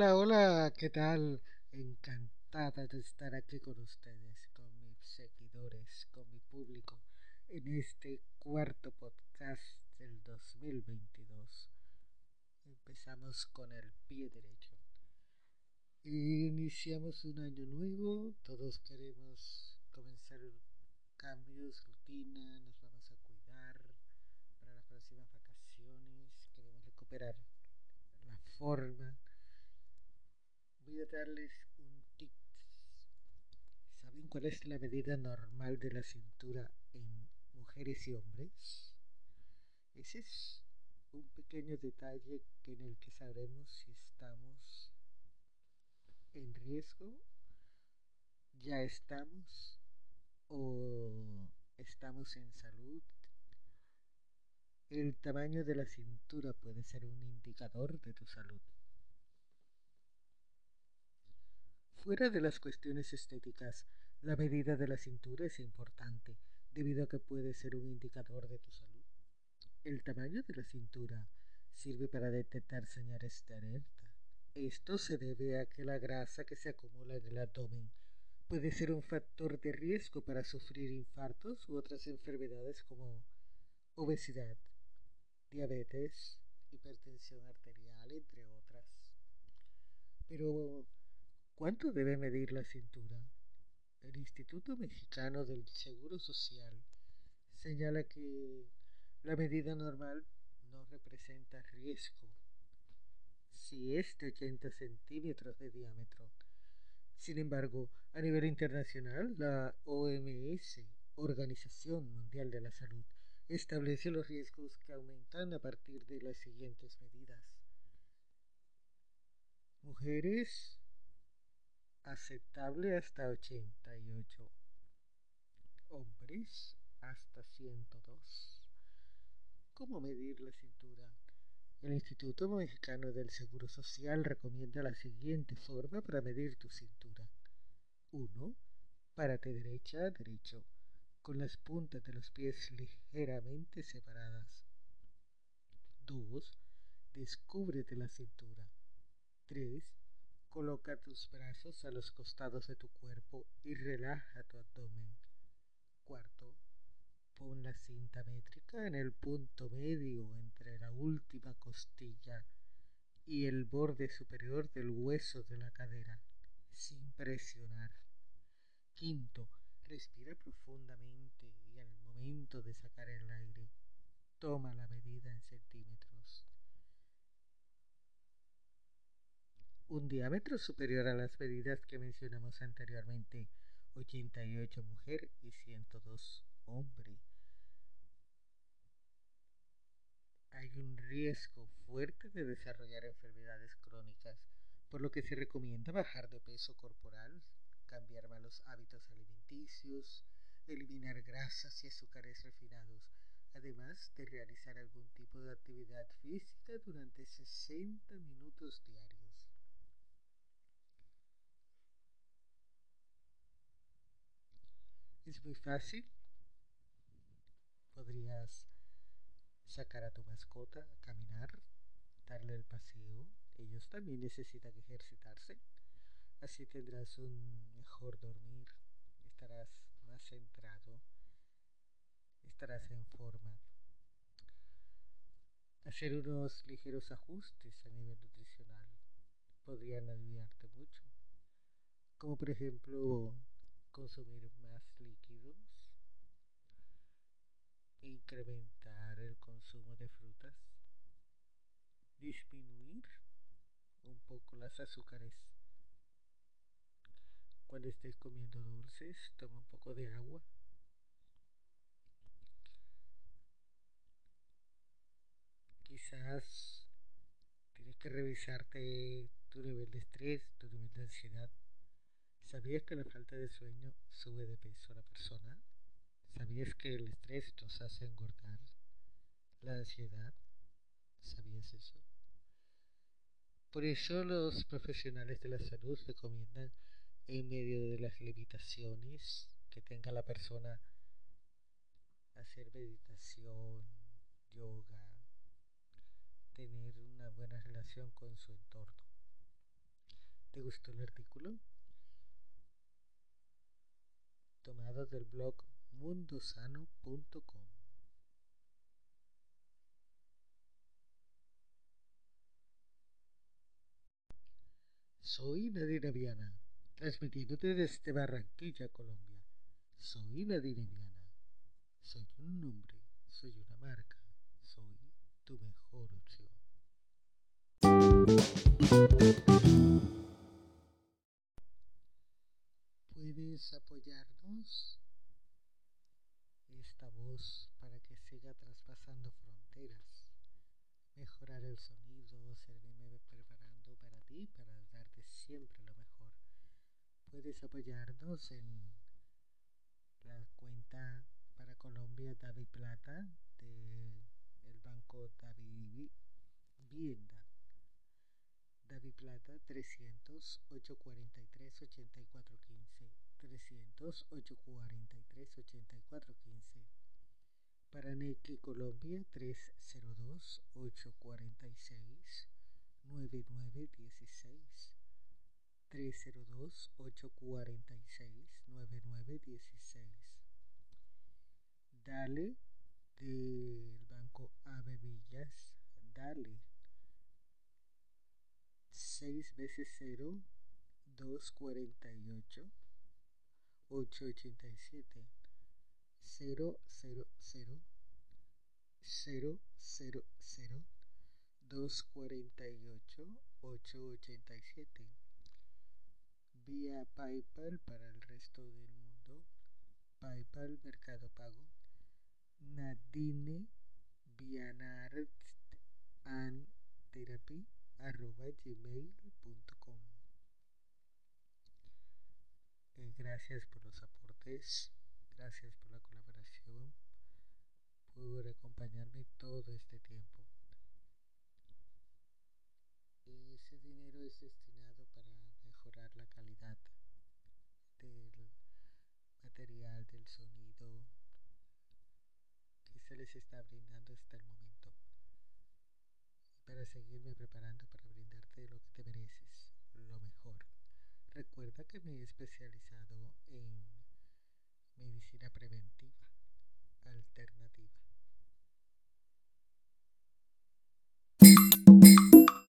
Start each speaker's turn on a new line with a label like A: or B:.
A: Hola, hola, ¿qué tal? Encantada de estar aquí con ustedes, con mis seguidores, con mi público, en este cuarto podcast del 2022. Empezamos con el pie derecho. Iniciamos un año nuevo, todos queremos comenzar cambios, rutina, nos vamos a cuidar para las próximas vacaciones, queremos recuperar la forma voy a darles un tip. ¿Saben cuál es la medida normal de la cintura en mujeres y hombres? Ese es un pequeño detalle en el que sabremos si estamos en riesgo, ya estamos o estamos en salud. El tamaño de la cintura puede ser un indicador de tu salud. Fuera de las cuestiones estéticas, la medida de la cintura es importante, debido a que puede ser un indicador de tu salud. El tamaño de la cintura sirve para detectar señales de alerta. Esto se debe a que la grasa que se acumula en el abdomen puede ser un factor de riesgo para sufrir infartos u otras enfermedades como obesidad, diabetes, hipertensión arterial, entre otras. Pero ¿Cuánto debe medir la cintura? El Instituto Mexicano del Seguro Social señala que la medida normal no representa riesgo si es de 80 centímetros de diámetro. Sin embargo, a nivel internacional, la OMS, Organización Mundial de la Salud, establece los riesgos que aumentan a partir de las siguientes medidas. Mujeres aceptable hasta 88. Hombres hasta 102. ¿Cómo medir la cintura? El Instituto Mexicano del Seguro Social recomienda la siguiente forma para medir tu cintura. 1. Párate derecha a derecho, con las puntas de los pies ligeramente separadas. 2. Descúbrete la cintura. 3. Coloca tus brazos a los costados de tu cuerpo y relaja tu abdomen. Cuarto, pon la cinta métrica en el punto medio entre la última costilla y el borde superior del hueso de la cadera, sin presionar. Quinto, respira profundamente y al momento de sacar el aire, toma la medida en centímetros. Un diámetro superior a las medidas que mencionamos anteriormente, 88 mujer y 102 hombre. Hay un riesgo fuerte de desarrollar enfermedades crónicas, por lo que se recomienda bajar de peso corporal, cambiar malos hábitos alimenticios, eliminar grasas y azúcares refinados, además de realizar algún tipo de actividad física durante 60 minutos diarios. Muy fácil. Podrías sacar a tu mascota a caminar, darle el paseo. Ellos también necesitan ejercitarse. Así tendrás un mejor dormir, estarás más centrado, estarás en forma. Hacer unos ligeros ajustes a nivel nutricional podrían ayudarte mucho. Como por ejemplo consumir más líquidos, incrementar el consumo de frutas, disminuir un poco las azúcares. Cuando estés comiendo dulces, toma un poco de agua. Quizás tienes que revisarte tu nivel de estrés, tu nivel de ansiedad. ¿Sabías que la falta de sueño sube de peso a la persona? ¿Sabías que el estrés nos hace engordar? ¿La ansiedad? ¿Sabías eso? Por eso los profesionales de la salud recomiendan, en medio de las limitaciones que tenga la persona, hacer meditación, yoga, tener una buena relación con su entorno. ¿Te gustó el artículo? Del blog mundosano.com. Soy Nadine Viana, transmitiéndote desde Barranquilla, Colombia. Soy Nadine Viana. Soy un nombre, soy una marca, soy tu mejor opción. ¿Puedes apoyarnos? Esta voz para que siga traspasando fronteras, mejorar el sonido, servirme preparando para ti, para darte siempre lo mejor. Puedes apoyarnos en la cuenta para Colombia David Plata el banco David Vienda. David Plata 300 843 8415 300 843 8415 para Neki Colombia 302 846 9916 302 846 9916 Dale del Banco Ave Villas. Dale 6 veces 0 248 887 000 000 248 887 vía PayPal para el resto del mundo. PayPal Mercado Pago. Nadine Vianart and Therapy arroba gmail.com eh, gracias por los aportes gracias por la colaboración por acompañarme todo este tiempo. Ese dinero es destinado para mejorar la calidad del material del sonido que se les está brindando hasta el momento para seguirme preparando para brindarte lo que te mereces, lo mejor. Recuerda que me he especializado en medicina preventiva, alternativa.